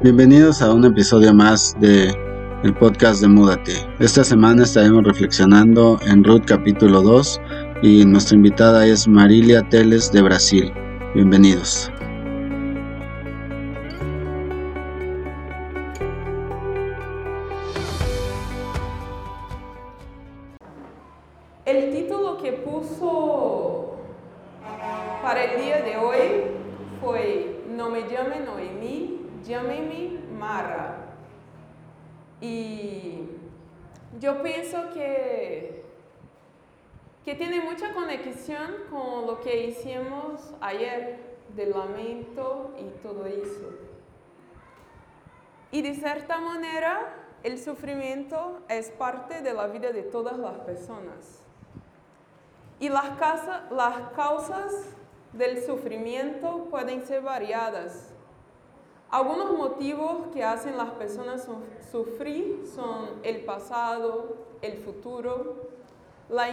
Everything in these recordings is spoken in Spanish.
Bienvenidos a un episodio más de el podcast de Múdate. Esta semana estaremos reflexionando en Ruth capítulo 2 y nuestra invitada es Marilia Teles de Brasil. Bienvenidos. Ayer del lamento y todo eso. Y de cierta manera, el sufrimiento es parte de la vida de todas las personas. Y las, las causas del sufrimiento pueden ser variadas. Algunos motivos que hacen las personas sufrir son el pasado, el futuro, la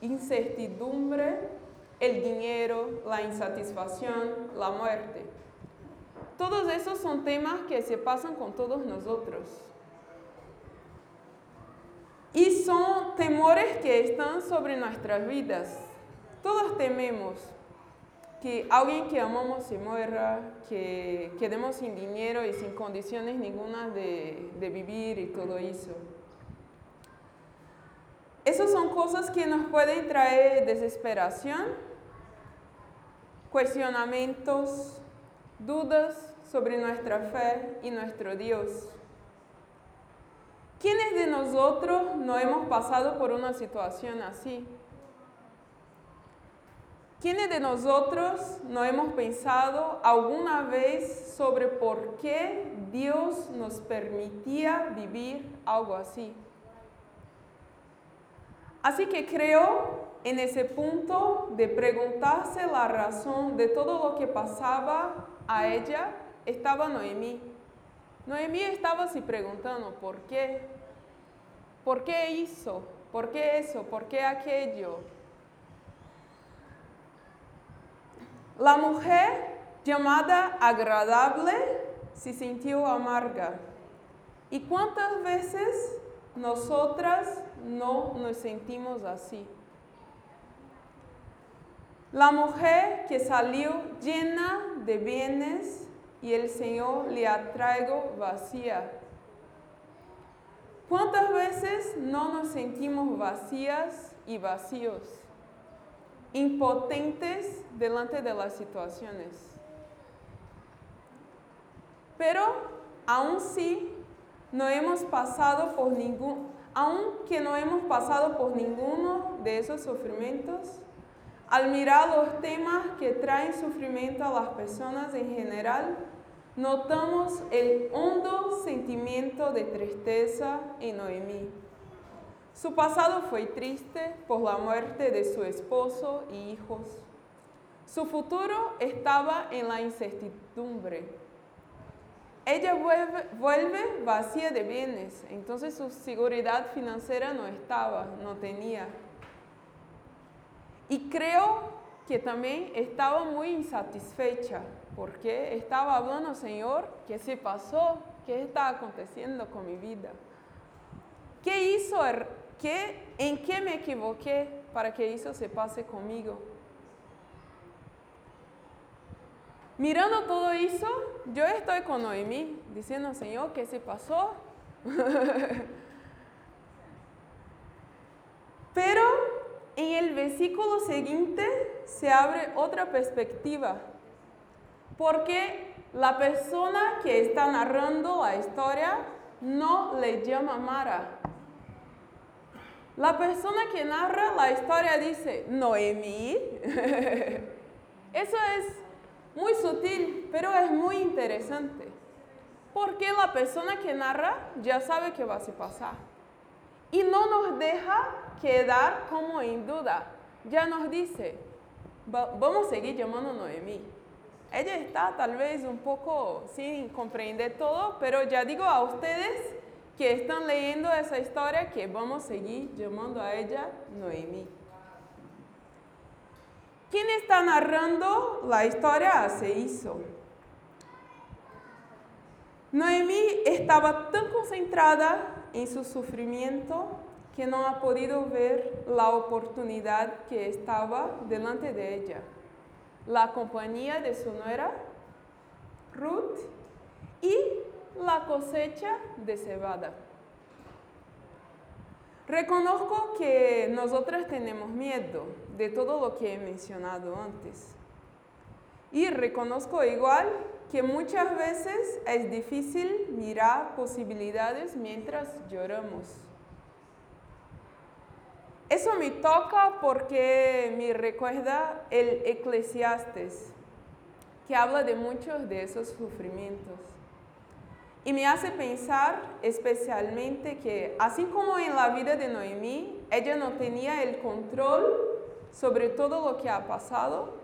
incertidumbre, el dinero, la insatisfacción, la muerte. Todos esos son temas que se pasan con todos nosotros. Y son temores que están sobre nuestras vidas. Todos tememos que alguien que amamos se muera, que quedemos sin dinero y sin condiciones ninguna de, de vivir y todo eso. Esas son cosas que nos pueden traer desesperación, cuestionamientos, dudas sobre nuestra fe y nuestro Dios. ¿Quiénes de nosotros no hemos pasado por una situación así? ¿Quiénes de nosotros no hemos pensado alguna vez sobre por qué Dios nos permitía vivir algo así? Así que creo en ese punto de preguntarse la razón de todo lo que pasaba a ella, estaba Noemí. Noemí estaba así preguntando, ¿por qué? ¿Por qué hizo? ¿Por qué eso? ¿Por qué aquello? La mujer llamada agradable se sintió amarga. ¿Y cuántas veces nosotras no nos sentimos así? La mujer que salió llena de bienes y el Señor le atraigo vacía. ¿Cuántas veces no nos sentimos vacías y vacíos? impotentes delante de las situaciones. Pero aún si no hemos pasado por ningún, aunque no hemos pasado por ninguno de esos sufrimientos, al mirar los temas que traen sufrimiento a las personas en general, notamos el hondo sentimiento de tristeza en Noemí. Su pasado fue triste por la muerte de su esposo y hijos. Su futuro estaba en la incertidumbre. Ella vuelve, vacía de bienes, entonces su seguridad financiera no estaba, no tenía. Y creo que también estaba muy insatisfecha porque estaba hablando, Señor, ¿qué se pasó? ¿Qué está aconteciendo con mi vida? ¿Qué hizo ¿En qué me equivoqué para que eso se pase conmigo? Mirando todo eso, yo estoy con Noemí diciendo, Señor, ¿qué se pasó? Pero en el versículo siguiente se abre otra perspectiva, porque la persona que está narrando la historia no le llama Mara, la persona que narra la historia dice, Noemí. Eso es muy sutil, pero es muy interesante. Porque la persona que narra ya sabe qué va a pasar. Y no nos deja quedar como en duda. Ya nos dice, vamos a seguir llamando Noemí. Ella está tal vez un poco sin comprender todo, pero ya digo a ustedes que están leyendo esa historia que vamos a seguir llamando a ella Noemí. ¿Quién está narrando la historia hace eso? Noemí estaba tan concentrada en su sufrimiento que no ha podido ver la oportunidad que estaba delante de ella, la compañía de su nuera, Ruth, y la cosecha de cebada. Reconozco que nosotras tenemos miedo de todo lo que he mencionado antes. Y reconozco igual que muchas veces es difícil mirar posibilidades mientras lloramos. Eso me toca porque me recuerda el Eclesiastes, que habla de muchos de esos sufrimientos. Y me hace pensar especialmente que, así como en la vida de Noemí, ella no tenía el control sobre todo lo que ha pasado,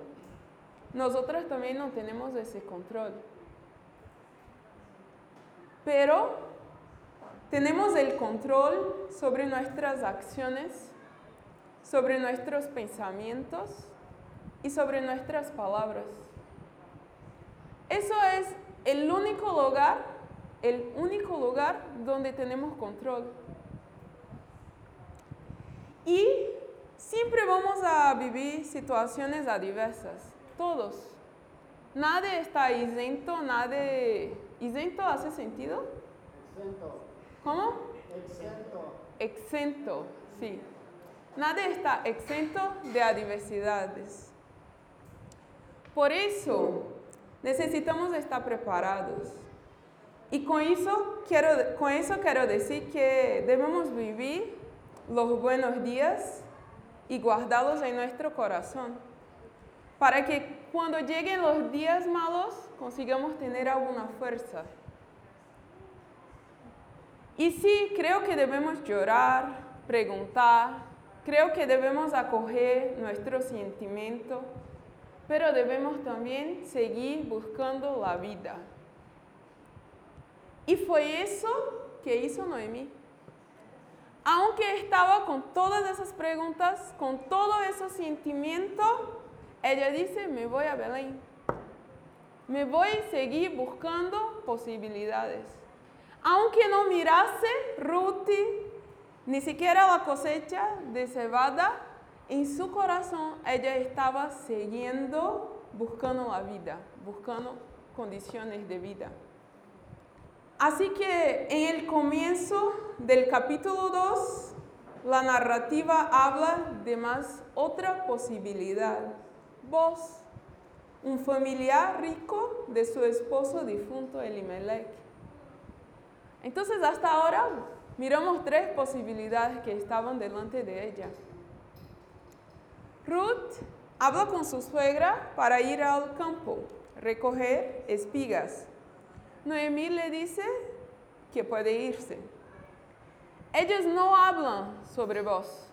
nosotros también no tenemos ese control. Pero tenemos el control sobre nuestras acciones, sobre nuestros pensamientos y sobre nuestras palabras. Eso es el único lugar, el único lugar donde tenemos control. Y siempre vamos a vivir situaciones adversas todos. Nadie está exento, nadie... ¿Exento hace sentido? Exento. ¿Cómo? Exento. Exento, sí. Nadie está exento de adversidades. Por eso necesitamos estar preparados. Y con eso, quiero, con eso quiero decir que debemos vivir los buenos días y guardarlos en nuestro corazón para que cuando lleguen los días malos consigamos tener alguna fuerza. Y sí, creo que debemos llorar, preguntar, creo que debemos acoger nuestro sentimiento, pero debemos también seguir buscando la vida. Y fue eso que hizo Noemí. Aunque estaba con todas esas preguntas, con todo ese sentimiento, ella dice, me voy a Belén. Me voy a seguir buscando posibilidades. Aunque no mirase Ruth, ni siquiera la cosecha de cebada, en su corazón ella estaba siguiendo buscando la vida, buscando condiciones de vida. Así que en el comienzo del capítulo 2, la narrativa habla de más otra posibilidad vos, un familiar rico de su esposo difunto Elimelech. Entonces hasta ahora miramos tres posibilidades que estaban delante de ella. Ruth habla con su suegra para ir al campo, recoger espigas. Noemí le dice que puede irse. Ellos no hablan sobre vos.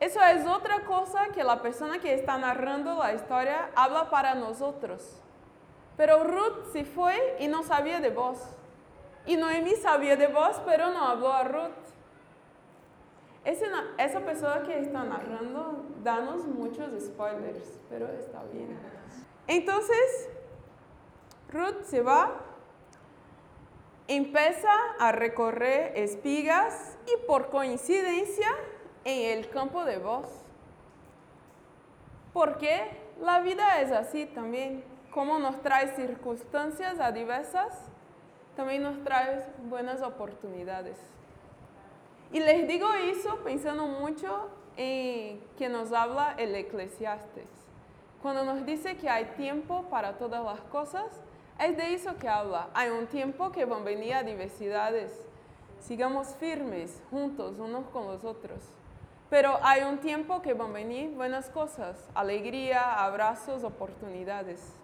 Eso es otra cosa que la persona que está narrando la historia habla para nosotros. Pero Ruth se fue y no sabía de vos. Y Noemí sabía de vos, pero no habló a Ruth. Esa, persona que está narrando, danos muchos spoilers, pero está bien. Entonces, Ruth se va, empieza a recorrer espigas y por coincidencia en el campo de voz. Porque la vida es así también. Como nos trae circunstancias adversas, también nos trae buenas oportunidades. Y les digo eso pensando mucho en que nos habla el Eclesiastes. Cuando nos dice que hay tiempo para todas las cosas, es de eso que habla. Hay un tiempo que van a venir adversidades. Sigamos firmes, juntos, unos con los otros. Pero hay un tiempo que van a venir buenas cosas, alegría, abrazos, oportunidades.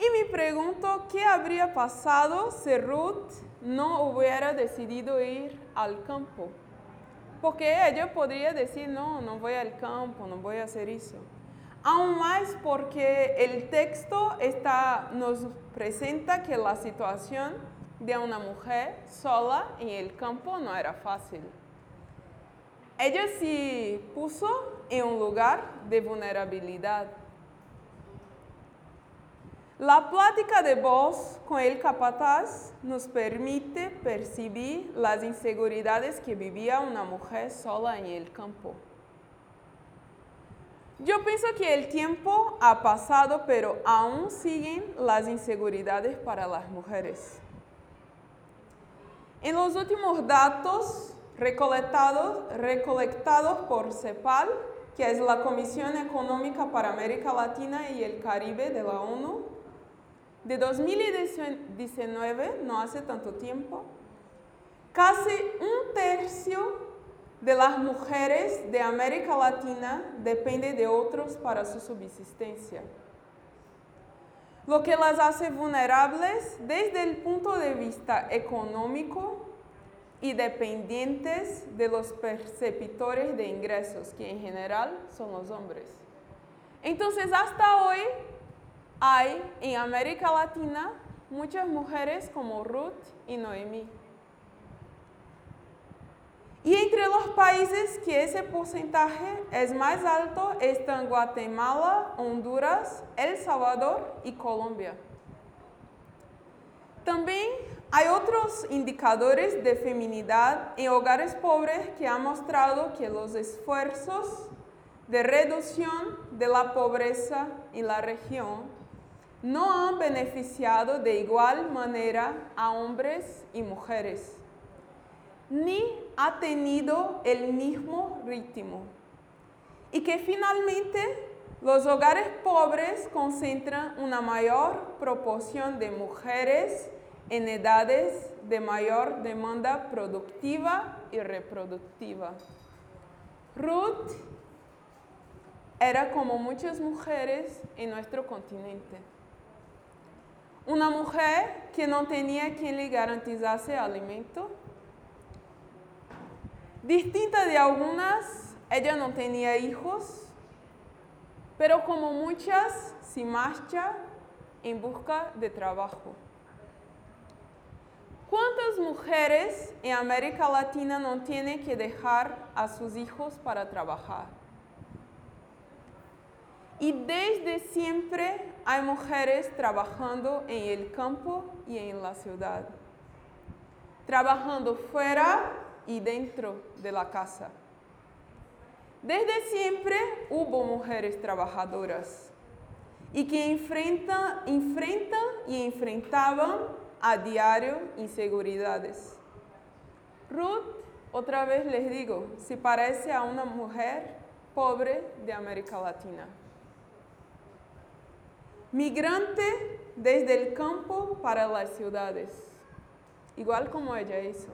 Y me pregunto, ¿qué habría pasado si Ruth no hubiera decidido ir al campo? Porque ella podría decir, no, no voy al campo, no voy a hacer eso. Aún más porque el texto nos presenta que la situación de una mujer sola en el campo no era fácil. Ella se puso en un lugar de vulnerabilidad. La plática de voz con el capataz nos permite percibir las inseguridades que vivía una mujer sola en el campo. Yo pienso que el tiempo ha pasado, pero aún siguen las inseguridades para las mujeres. En los últimos datos recolectados, recolectados por CEPAL, que es la Comisión Económica para América Latina y el Caribe de la ONU, de 2019, no hace tanto tiempo, casi un tercio de las mujeres de América Latina depende de otros para su subsistencia, lo que las hace vulnerables desde el punto de vista económico y dependientes de los perceptores de ingresos, que en general son los hombres. Entonces, hasta hoy hay en América Latina muchas mujeres como Ruth y Noemí. Y entre los países que ese porcentaje es más alto están Guatemala, Honduras, El Salvador y Colombia. También hay otros indicadores de feminidad en hogares pobres que han mostrado que los esfuerzos de reducción de la pobreza en la región no han beneficiado de igual manera a hombres y mujeres ni ha tenido el mismo ritmo. Y que finalmente los hogares pobres concentran una mayor proporción de mujeres en edades de mayor demanda productiva y reproductiva. Ruth era como muchas mujeres en nuestro continente. Una mujer que no tenía quien le garantizase alimento, Distinta de algunas, ella no tenía hijos, pero como muchas, se marcha en busca de trabajo. ¿Cuántas mujeres en América Latina no tienen que dejar a sus hijos para trabajar? Y desde siempre hay mujeres trabajando en el campo y en la ciudad, trabajando fuera y dentro de la casa. Desde siempre hubo mujeres trabajadoras y que enfrentan, enfrentan y enfrentaban a diario inseguridades. Ruth, otra vez les digo, se parece a una mujer pobre de América Latina. Migrante desde el campo para las ciudades, igual como ella hizo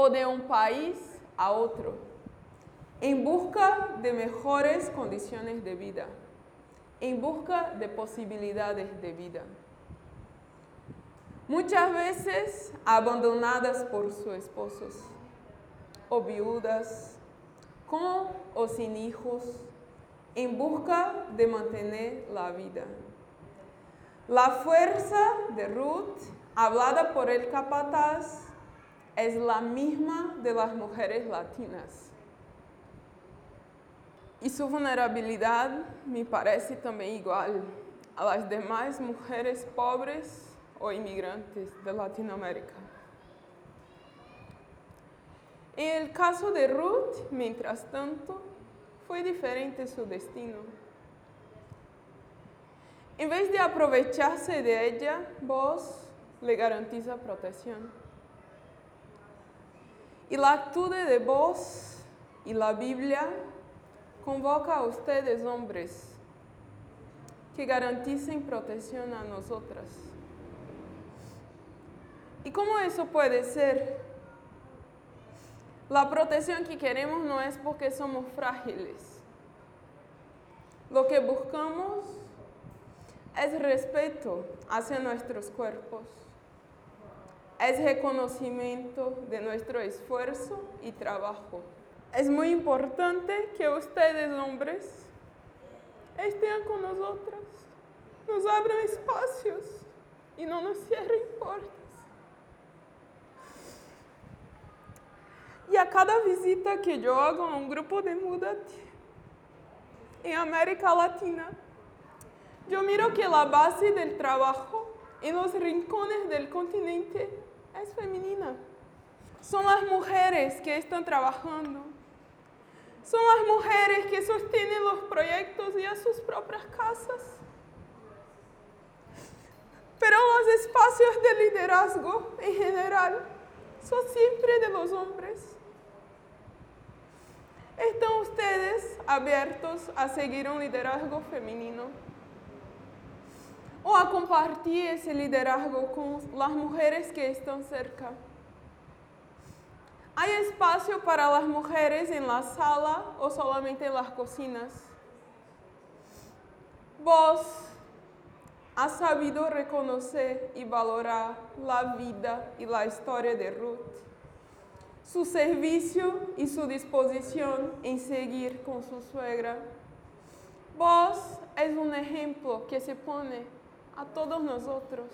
o de un país a otro, en busca de mejores condiciones de vida, en busca de posibilidades de vida. Muchas veces abandonadas por sus esposos, o viudas, con o sin hijos, en busca de mantener la vida. La fuerza de Ruth, hablada por el capataz, es la misma de las mujeres latinas. Y su vulnerabilidad me parece también igual a las demás mujeres pobres o inmigrantes de Latinoamérica. En el caso de Ruth, mientras tanto, fue diferente su destino. En vez de aprovecharse de ella, vos le garantiza protección. Y la actitud de vos y la Biblia convoca a ustedes, hombres, que garanticen protección a nosotras. ¿Y cómo eso puede ser? La protección que queremos no es porque somos frágiles. Lo que buscamos es respeto hacia nuestros cuerpos es reconocimiento de nuestro esfuerzo y trabajo. Es muy importante que ustedes, hombres, estén con nosotras, nos abran espacios y no nos cierren puertas. Y a cada visita que yo hago a un grupo de Mudate en América Latina, yo miro que la base del trabajo en los rincones del continente es femenina. Son las mujeres que están trabajando. Son las mujeres que sostienen los proyectos y a sus propias casas. Pero los espacios de liderazgo en general son siempre de los hombres. ¿Están ustedes abiertos a seguir un liderazgo femenino? ¿O a compartir ese liderazgo con las mujeres que están cerca? ¿Hay espacio para las mujeres en la sala o solamente en las cocinas? Vos has sabido reconocer y valorar la vida y la historia de Ruth, su servicio y su disposición en seguir con su suegra. Vos es un ejemplo que se pone a todos nosotros.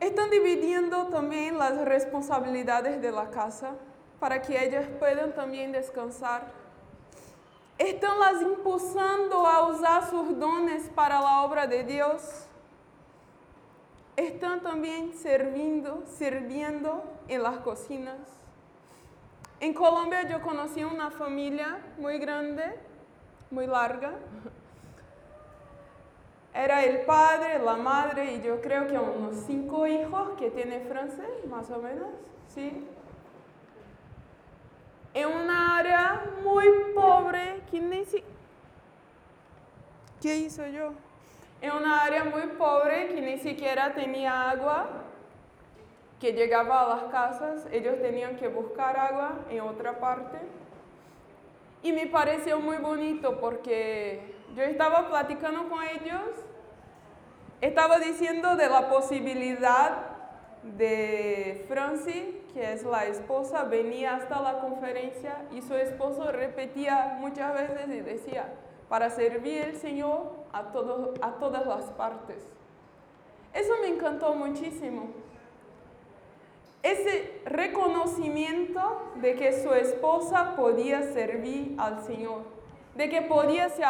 Están dividiendo también las responsabilidades de la casa para que ellas puedan también descansar. Están las impulsando a usar sus dones para la obra de Dios. Están también sirviendo, sirviendo en las cocinas. En Colombia yo conocí una familia muy grande, muy larga, era el padre, la madre y yo creo que unos cinco hijos que tiene francés, más o menos, ¿sí? En una área muy pobre, que ni si... ¿Qué hizo yo? En una área muy pobre que ni siquiera tenía agua, que llegaba a las casas, ellos tenían que buscar agua en otra parte. Y me pareció muy bonito porque yo estaba platicando con ellos, estaba diciendo de la posibilidad de Franci, que es la esposa, venía hasta la conferencia y su esposo repetía muchas veces y decía, para servir al Señor a, todo, a todas las partes. Eso me encantó muchísimo. Ese reconocimiento de que su esposa podía servir al Señor, de que podía ser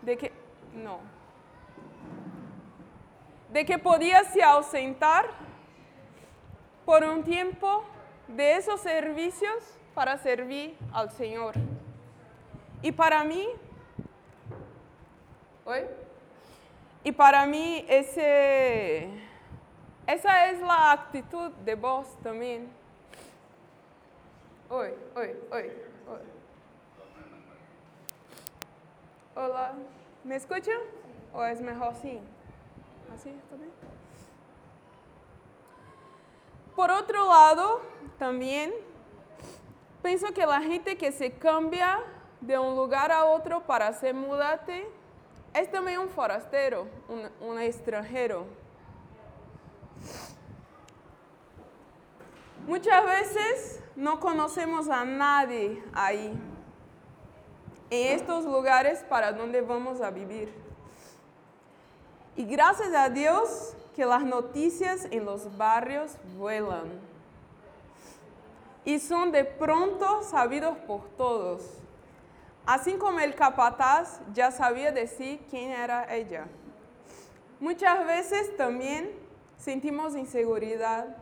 de que, no, de que podía se ausentar por un tiempo de esos servicios para servir al Señor. Y para mí, Y para mí ese, esa es la actitud de vos también. Hola, ¿me escuchan? ¿O es mejor así? ¿Así está bien? Por otro lado, también pienso que la gente que se cambia de un lugar a otro para hacer mudate es también un forastero, un, extranjero. Muchas veces no conocemos a nadie ahí, en estos lugares para donde vamos a vivir. Y gracias a Dios que las noticias en los barrios vuelan y son de pronto sabidos por todos. Así como el capataz ya sabía decir quién era ella. Muchas veces también sentimos inseguridad.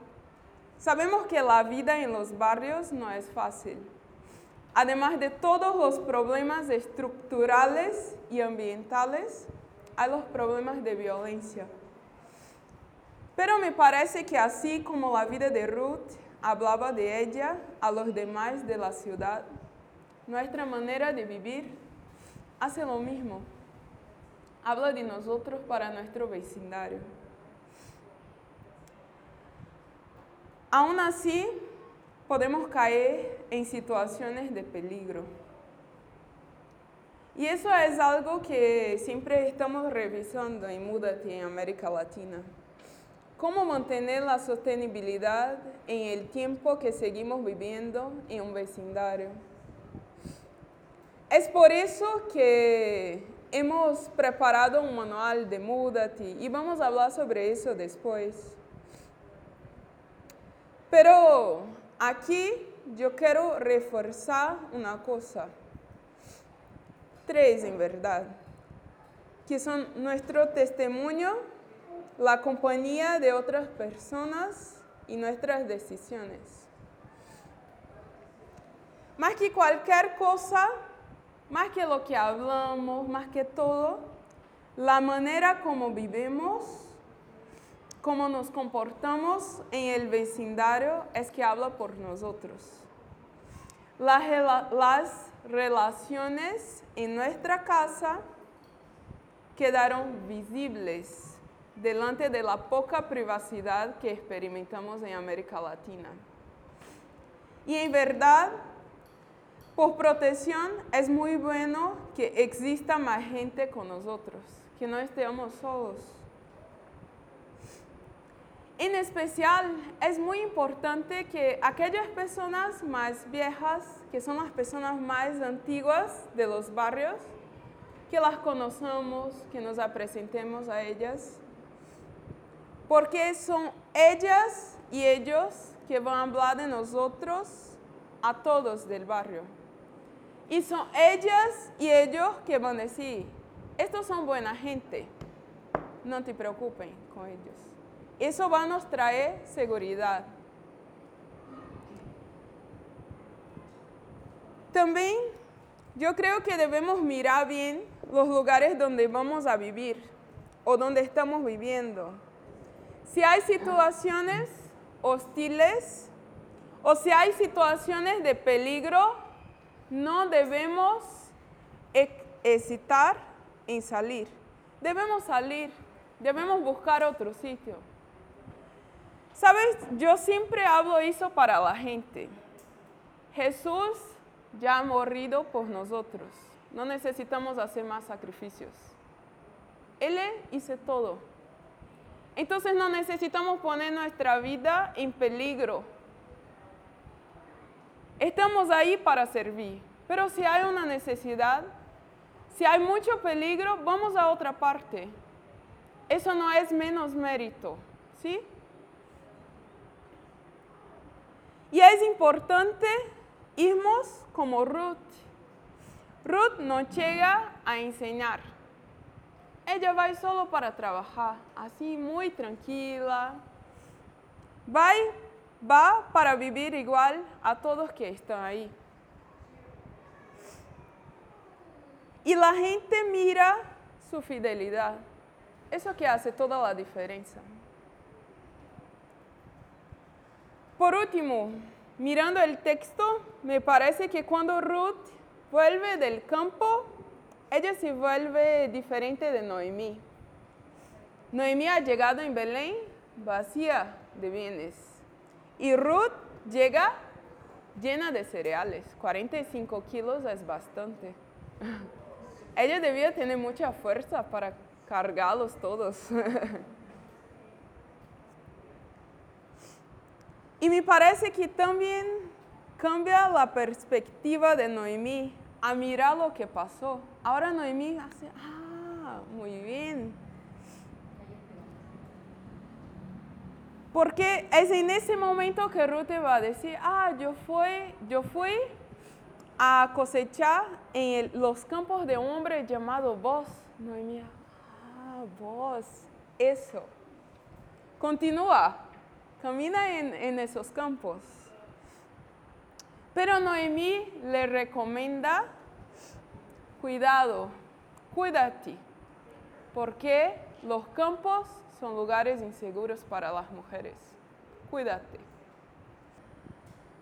Sabemos que la vida en los barrios no es fácil. Además de todos los problemas estructurales y ambientales, hay los problemas de violencia. Pero me parece que así como la vida de Ruth hablaba de ella a los demás de la ciudad, nuestra manera de vivir hace lo mismo. Habla de nosotros para nuestro vecindario. Aún así, podemos caer en situaciones de peligro. Y eso es algo que siempre estamos revisando en Mudate en América Latina. ¿Cómo mantener la sostenibilidad en el tiempo que seguimos viviendo en un vecindario? Es por eso que hemos preparado un manual de Mudate y vamos a hablar sobre eso después. Pero aquí yo quiero reforzar una cosa. tres en verdad, que son nuestro testimonio, la compañía de otras personas y nuestras decisiones. Más que cualquier cosa, más que lo que hablamos, más que todo, la manera como vivimos, como nos comportamos en el vecindario es que habla por nosotros. Las, las relaciones en nuestra casa quedaron visibles delante de la poca privacidad que experimentamos en América Latina. Y en verdad, por protección es muy bueno que exista más gente con nosotros, que no estemos solos. En especial, es muy importante que aquellas personas más viejas, que son las personas más antiguas de los barrios, que las conozcamos, que nos presentemos a ellas, porque son ellas y ellos que van a hablar de nosotros a todos del barrio. Y son ellas y ellos que van a decir, estos son buena gente, no te preocupen con ellos. Eso va a nos traer seguridad. También yo creo que debemos mirar bien los lugares donde vamos a vivir o donde estamos viviendo. Si hay situaciones hostiles o si hay situaciones de peligro, no debemos hesitar en salir. Debemos salir, debemos buscar otro sitio. Sabes, yo siempre hablo eso para la gente. Jesús ya ha morido por nosotros. No necesitamos hacer más sacrificios. Él hizo todo. Entonces no necesitamos poner nuestra vida en peligro. Estamos ahí para servir. Pero si hay una necesidad, si hay mucho peligro, vamos a otra parte. Eso no es menos mérito, ¿sí? Y es importante irnos como Ruth. Ruth no llega a enseñar. Ella va solo para trabajar, así muy tranquila. Va, va para vivir igual a todos que están ahí. Y la gente mira su fidelidad. Eso que hace toda la diferencia. Por último, mirando el texto, me parece que cuando Ruth vuelve del campo, ella se vuelve diferente de Noemí. Noemí ha llegado en Belén vacía de bienes y Ruth llega llena de cereales. 45 kilos es bastante. Ella debía tener mucha fuerza para cargarlos todos. Y me parece que también cambia la perspectiva de Noemí a mirar lo que pasó. Ahora Noemí hace, ah, muy bien. Porque es en ese momento que Ruth va a decir, ah, yo fui, yo fui a cosechar en los campos de un hombre llamado Vos. Noemí, ah, vos, eso. Continúa camina en, esos campos. Pero Noemí le recomienda, cuidado, cuídate, porque los campos son lugares inseguros para las mujeres. Cuídate.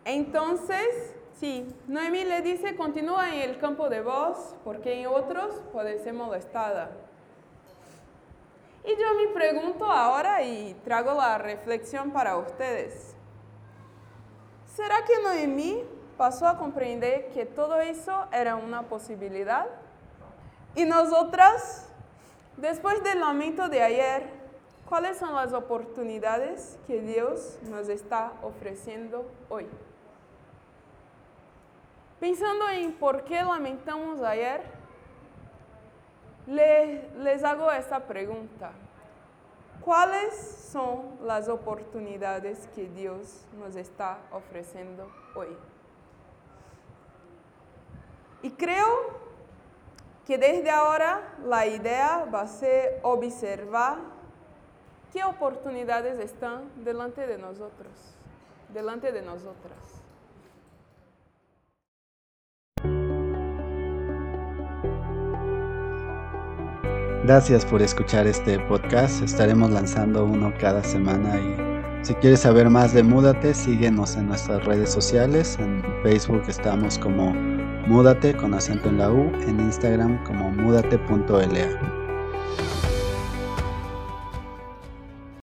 Entonces, sí, Noemí le dice, continúa en el campo de voz, porque en otros puede ser molestada. Y yo me pregunto ahora y trago la reflexión para ustedes. ¿Será que Noemí pasó a comprender que todo eso era una posibilidad? Y nosotras, después del lamento de ayer, ¿cuáles son las oportunidades que Dios nos está ofreciendo hoy? Pensando en por qué lamentamos ayer, les, hago esta pregunta. ¿Cuáles son las oportunidades que Dios nos está ofreciendo hoy? Y creo que desde ahora la idea va a ser observar qué oportunidades están delante de nosotros, delante de nosotras. Gracias por escuchar este podcast. Estaremos lanzando uno cada semana y si quieres saber más de Múdate, síguenos en nuestras redes sociales. En Facebook estamos como Múdate con acento en la U, en Instagram como múdate.la.